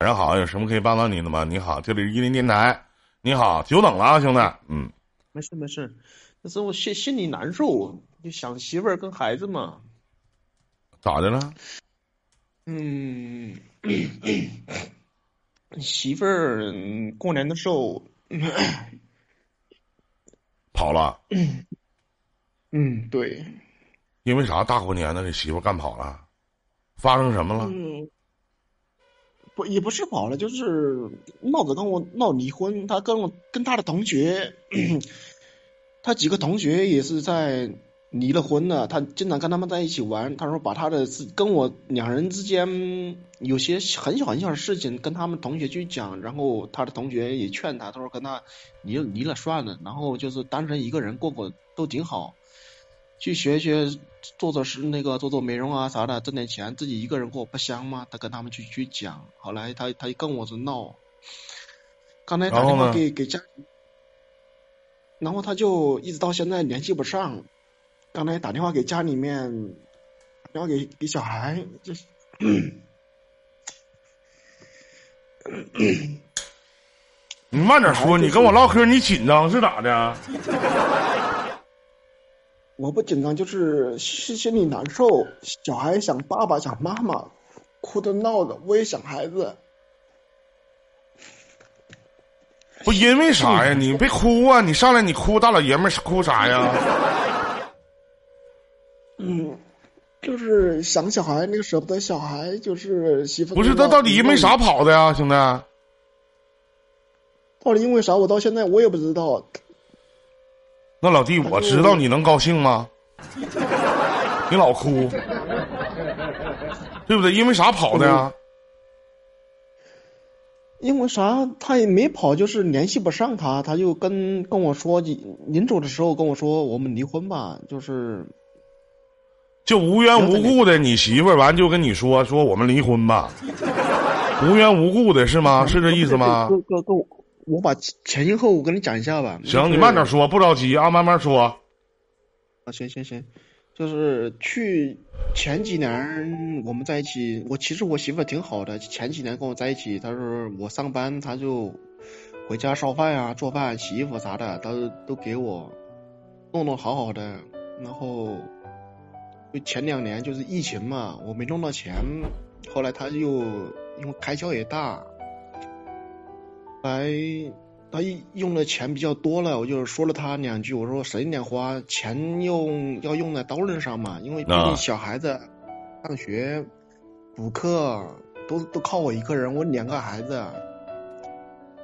晚上好，有什么可以帮到您的吗？你好，这里是伊林电台。你好，久等了啊，兄弟。嗯，没事没事，那是我心心里难受，就想媳妇儿跟孩子嘛。咋的了？嗯，媳妇儿过年的时候跑了。嗯，对。因为啥？大过年的给媳妇干跑了？发生什么了？嗯。不也不是跑了，就是闹着跟我闹离婚。他跟我跟他的同学，他几个同学也是在离了婚了。他经常跟他们在一起玩。他说把他的跟我两人之间有些很小很小的事情跟他们同学去讲，然后他的同学也劝他，他说跟他离离了算了，然后就是单身一个人过过都挺好。去学学做做是那个做做美容啊啥的，挣点钱，自己一个人过不香吗？他跟他们去去讲，后来他他跟我是闹，刚才打电话给给家，然后他就一直到现在联系不上。刚才打电话给家里面，打电话给给小孩，就是，你慢点说，你跟我唠嗑，你紧张是咋的？我不紧张，就是心心里难受。小孩想爸爸，想妈妈，哭的闹的，我也想孩子。不因为啥呀？你别哭啊！你上来你哭，大老爷们哭啥呀？嗯，就是想小孩，那个舍不得小孩，就是媳妇。不是他到底因为啥跑的呀，兄弟？到底因为啥？我到现在我也不知道。那老弟，我知道你能高兴吗？你老哭，对不对？因为啥跑的呀？因为啥？他也没跑，就是联系不上他，他就跟跟我说，临走的时候跟我说，我们离婚吧，就是，就无缘无故的，你媳妇儿完就跟你说说我们离婚吧，无缘无故的是吗？是这意思吗？哥哥哥。我把前因后果跟你讲一下吧。行，你慢点说，不着急啊，慢慢说。啊，行行行，就是去前几年我们在一起，我其实我媳妇挺好的，前几年跟我在一起，她说我上班，她就回家烧饭啊、做饭、洗衣服啥的，都都给我弄弄好好的。然后就前两年就是疫情嘛，我没弄到钱，后来她又因为开销也大。来，他用的钱比较多了，我就说了他两句，我说省点花，钱用要用在刀刃上嘛，因为毕竟小孩子上学、补课都都靠我一个人，我两个孩子。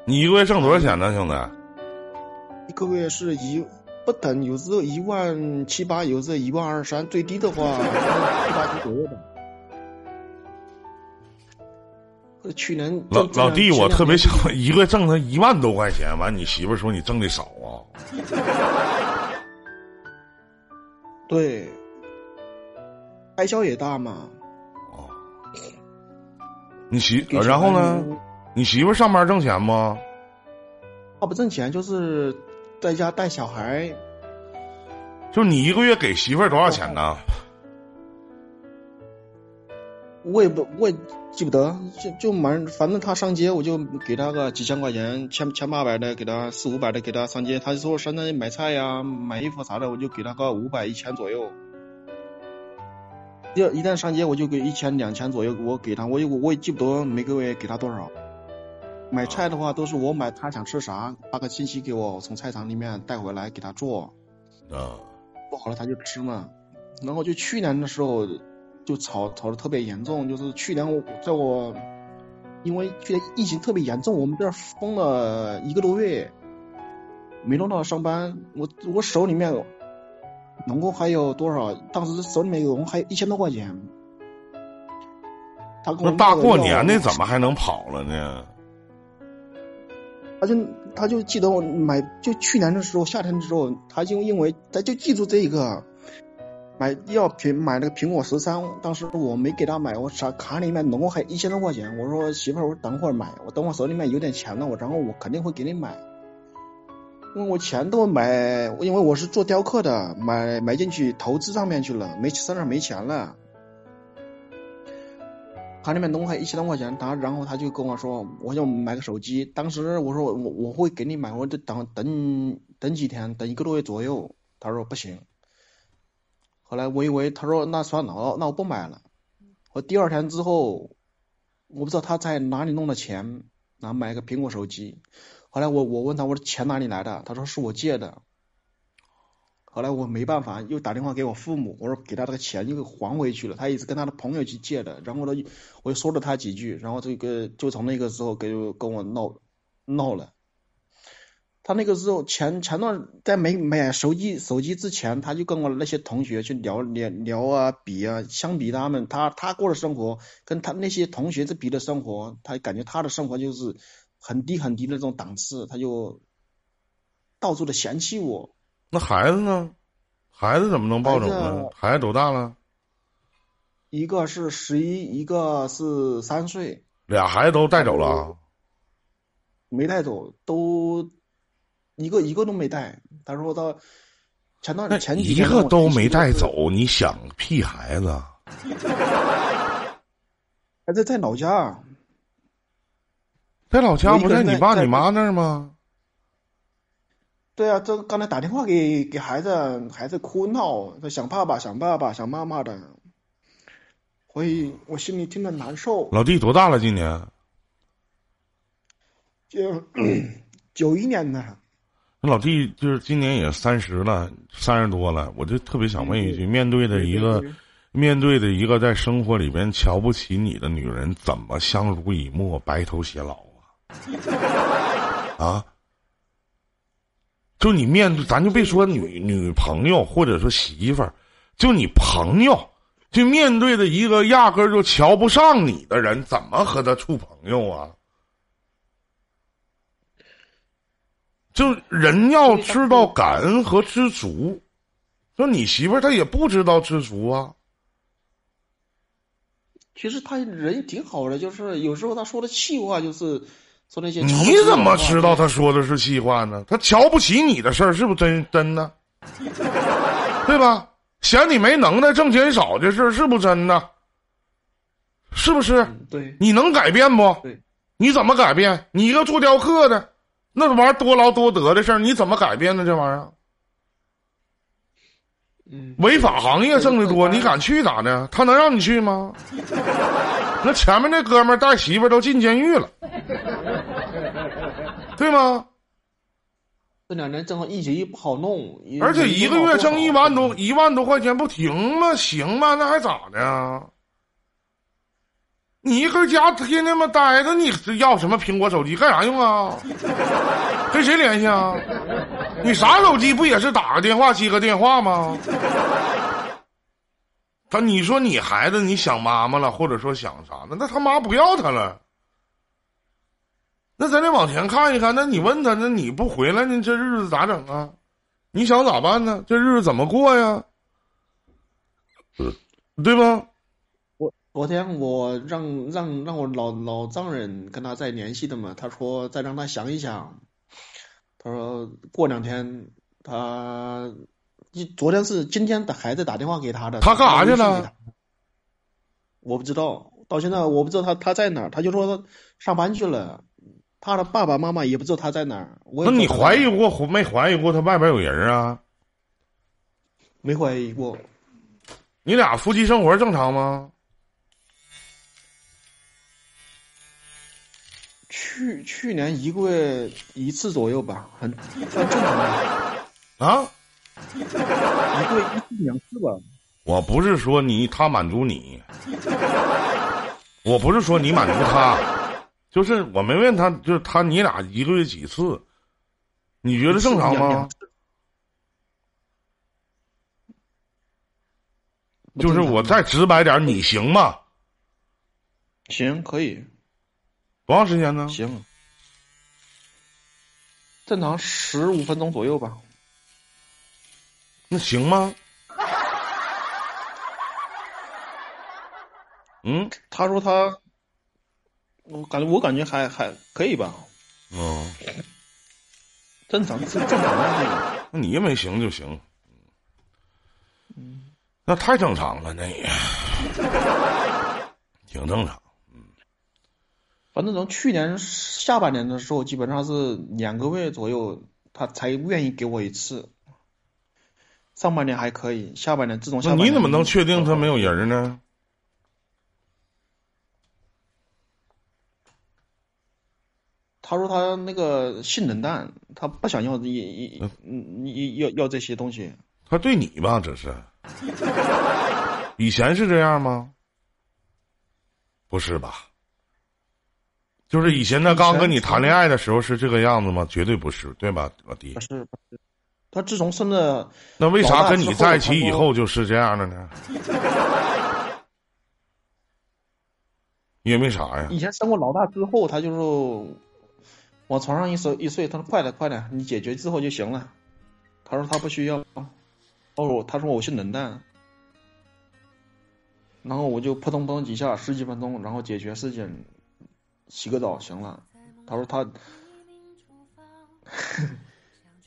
你一个月挣多少钱呢，兄弟？一个月是一不等，有时候一万七八，有时候一万二三，最低的话七八千左右吧。去年老老弟，我特别想一个月挣他一万多块钱，完你媳妇说你挣的少啊？对，开销也大嘛。哦，你媳然后呢？你媳妇上班挣钱吗？她不挣钱，就是在家带小孩。就你一个月给媳妇多少钱呢？我也不，我也记不得，就就满，反正他上街，我就给他个几千块钱，千千八百的给他，四五百的给他上街。他说上那买菜呀、买衣服啥的，我就给他个五百、一千左右。要一旦上街，我就给一千、两千左右，我给他，我也我也记不得每个月给他多少。买菜的话，都是我买，他想吃啥，发个信息给我，从菜场里面带回来给他做。啊，做好了他就吃嘛。然后就去年的时候。就吵吵得特别严重，就是去年我在我，因为去年疫情特别严重，我们这儿封了一个多月，没弄到上班。我我手里面总共还有多少？当时手里面总共还有一千多块钱。他那大过年的怎么还能跑了呢？他就他就记得我买，就去年的时候夏天的时候，他就因为他就记住这一个。买要苹买那个苹果十三，当时我没给他买，我卡卡里面总共还一千多块钱。我说媳妇儿，我等会儿买，我等我手里面有点钱了，我然后我肯定会给你买，因为我钱都买，因为我是做雕刻的，买买进去投资上面去了，没身上没钱了。卡里面弄还一千多块钱，他然后他就跟我说，我想买个手机。当时我说我我会给你买，我就等等等几天，等一个多月左右。他说不行。后来我以为他说那算了，那我不买了。我第二天之后，我不知道他在哪里弄的钱，然后买个苹果手机。后来我我问他我的钱哪里来的，他说是我借的。后来我没办法，又打电话给我父母，我说给他这个钱又还回去了。他也是跟他的朋友去借的，然后呢，我又说了他几句，然后这个就从那个时候跟跟我闹闹了。他那个时候前前段在没买手机手机之前，他就跟我那些同学去聊聊聊啊比啊，相比他们，他他过的生活跟他那些同学这比的生活，他感觉他的生活就是很低很低的这种档次，他就到处的嫌弃我。那孩子呢？孩子怎么能抱走呢？孩子多大了？一个是十一，一个是三岁。俩孩子都带走了？没带走，都一个一个都没带。他说他前段前几一个都没带走，你想屁孩子？孩子在老家，在老家不在你爸你妈那儿吗？对啊，这刚才打电话给给孩子，孩子哭闹，他想爸爸，想爸爸，想妈妈的，所以我心里听着难受。老弟多大了？今年？就 九一年的。那老弟就是今年也三十了，三十多了，我就特别想问一句：面对的一个，面对的一个在生活里边瞧不起你的女人，怎么相濡以沫、白头偕老啊？啊？就你面对，咱就别说女女朋友或者说媳妇儿，就你朋友，就面对的一个压根儿就瞧不上你的人，怎么和他处朋友啊？就人要知道感恩和知足，说你媳妇儿她也不知道知足啊。其实他人挺好的，就是有时候他说的气话就是。说那些，你怎么知道他说的是气话呢？他瞧不起你的事儿是不是真真的？对吧？嫌你没能耐、挣钱少的事儿是不是真的？是不是？对，你能改变不？对，你怎么改变？你一个做雕刻的，那玩意儿多劳多得的事儿，你怎么改变呢？这玩意儿，嗯，违法行业挣得多，你敢去咋的？他能让你去吗？那前面那哥们儿带媳妇儿都进监狱了。对吗？这两年正好疫情也不好弄，而且一个月挣一万多一万多块钱不停吗？行吗？那还咋的？你一个家天天么待着，你要什么苹果手机干啥用啊？跟谁联系啊？你啥手机不也是打个电话接个电话吗？他你说你孩子你想妈妈了，或者说想啥呢？那他妈不要他了。那咱得往前看一看。那你问他，那你不回来，你这日子咋整啊？你想咋办呢？这日子怎么过呀？对吧？我昨天我让让让我老老丈人跟他再联系的嘛，他说再让他想一想。他说过两天他，你昨天是今天的孩子打电话给他的。他干啥去了？我不知道，到现在我不知道他他在哪儿。他就说他上班去了。他的爸爸妈妈也不知道他在哪儿。那你怀疑过没怀疑过他外边有人啊？没怀疑过。你俩夫妻生活正常吗？去去年一个月一次左右吧，很算正常的。啊？一个月一次两次吧。我不是说你他满足你，我不是说你满足他。就是我没问他，就是他你俩一个月几次？你觉得正常吗？就是我再直白点，你行吗？行，可以。多长时间呢？行，正常十五分钟左右吧。那行吗？嗯，他说他。我感觉我感觉还还可以吧，嗯，正常是正常的。那你也没行就行，嗯，那太正常了，那也挺正常。反正从去年下半年的时候，基本上是两个月左右，他才愿意给我一次。上半年还可以，下半年自从下半年你怎么能确定他没有人呢？他说他那个性冷淡，他不想要一一一要要这些东西。他对你吧，这是。以前是这样吗？不是吧？就是以前他刚跟你谈恋爱的时候是这个样子吗？绝对不是，对吧，老弟？不是，不是。他自从生了，那为啥跟你在一起以后就是这样的呢？因为啥呀？以前生过老大之后，他就是往床上一睡一睡，他说：“快点，快点，你解决之后就行了。”他说他不需要。哦，他说我性冷淡。然后我就扑通扑通几下，十几分钟，然后解决事情，洗个澡行了。他说他，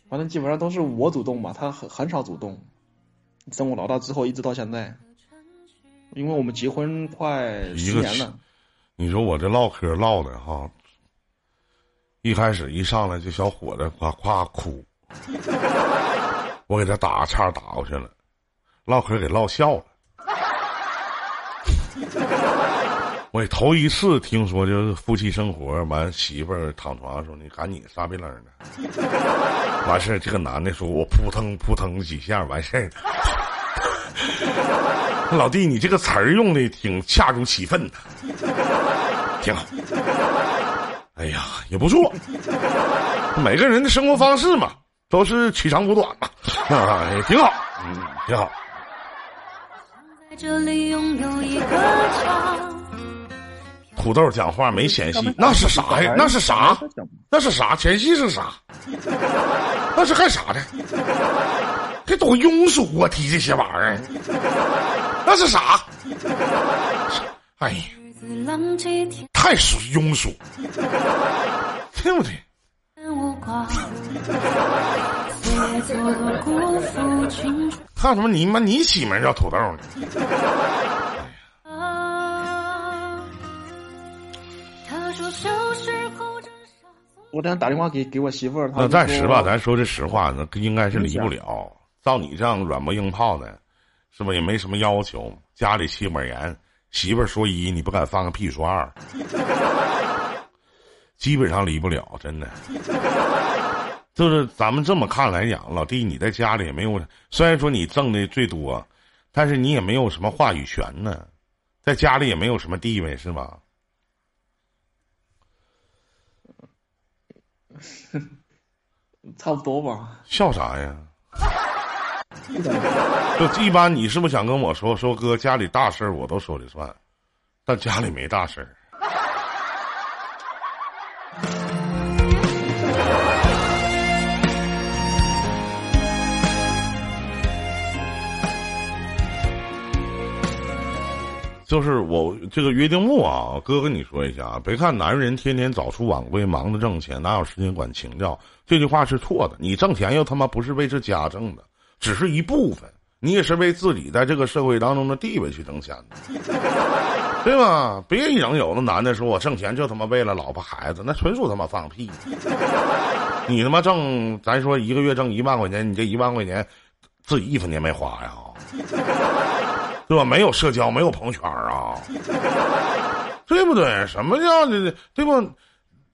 反正基本上都是我主动吧，他很很少主动。生我老大之后，一直到现在，因为我们结婚快十年了。你说我这唠嗑唠的哈，一开始一上来就小伙子夸夸哭，我给他打个岔打过去了，唠嗑给唠笑了。我也头一次听说，就是夫妻生活完，媳妇儿躺床上说：“你赶紧撒逼楞的。”完事儿，这个男的说：“我扑腾扑腾几下，完事儿。”老弟，你这个词儿用的挺恰如其分的，挺好。哎呀，也不错。每个人的生活方式嘛，都是取长补短嘛，啊，也挺好，嗯，挺好。土豆讲话没前戏，那是啥呀？那是啥？那是啥？前戏是啥？那是干啥的？这多庸俗啊！提这些玩意儿，那是啥？哎呀，太俗庸俗，对不对？看什么？你妈！你起名叫土豆呢？我等下打电话给给我媳妇儿。那暂时吧，咱说句实话，那应该是离不了。照你这样软磨硬泡的，是吧？也没什么要求，家里气管严，媳妇儿说一，你不敢放个屁说二，基本上离不了，真的。就是咱们这么看来讲，老弟，你在家里也没有，虽然说你挣的最多，但是你也没有什么话语权呢，在家里也没有什么地位，是吧？差不多吧。笑啥呀？就一般，你是不是想跟我说说哥家里大事儿我都说了算，但家里没大事儿。就是我这个约定木啊，哥跟你说一下啊，别看男人天天早出晚归，忙着挣钱，哪有时间管情调？这句话是错的。你挣钱又他妈不是为这家挣的，只是一部分，你也是为自己在这个社会当中的地位去挣钱的，对吧？别一整有的男的说我挣钱就他妈为了老婆孩子，那纯属他妈放屁。你他妈挣，咱说一个月挣一万块钱，你这一万块钱自己一分钱没花呀？对吧？没有社交，没有朋友圈啊，对不对？什么叫这？对不？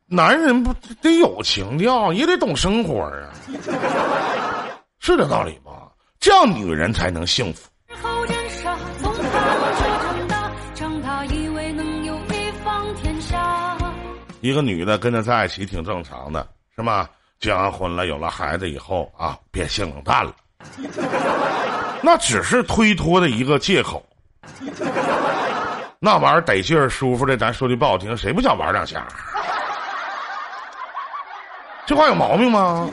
男人不得有情调，也得懂生活啊，是这道理吧？这样女人才能幸福。一个女的跟他在一起挺正常的，是吗？结完婚了，有了孩子以后啊，变性冷淡了。那只是推脱的一个借口，那玩意儿得劲儿、舒服的，咱说句不好听，谁不想玩两下？这话有毛病吗？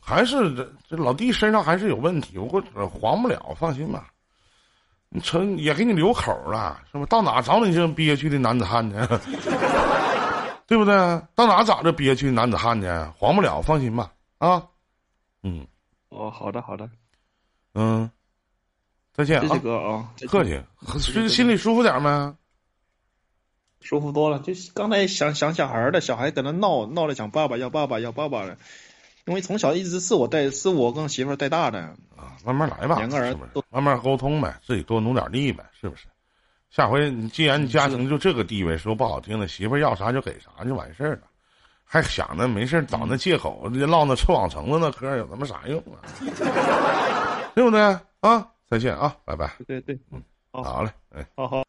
还是这这老弟身上还是有问题，我黄不了，放心吧。你成也给你留口了，是吧？到哪找你这种憋屈的男子汉呢？对不对？到哪找这憋屈的男子汉去？黄不了，放心吧。啊，嗯，哦，好的，好的，嗯，再见啊，哥啊，客气，心心里舒服点没？舒服多了，就刚才想想小孩的，小孩搁那闹闹着想爸爸要爸爸要爸爸的，因为从小一直是我带，是我跟媳妇带大的。啊，慢慢来吧，两个人慢慢沟通呗，自己多努点力呗，是不是？下回你既然你家庭就这个地位，说不好听的，媳妇要啥就给啥就完事儿了，还想着没事找那借口唠那臭网橙子那嗑有他妈啥用啊？对不对啊？再见啊，拜拜。对对，嗯，好嘞，哎，好好。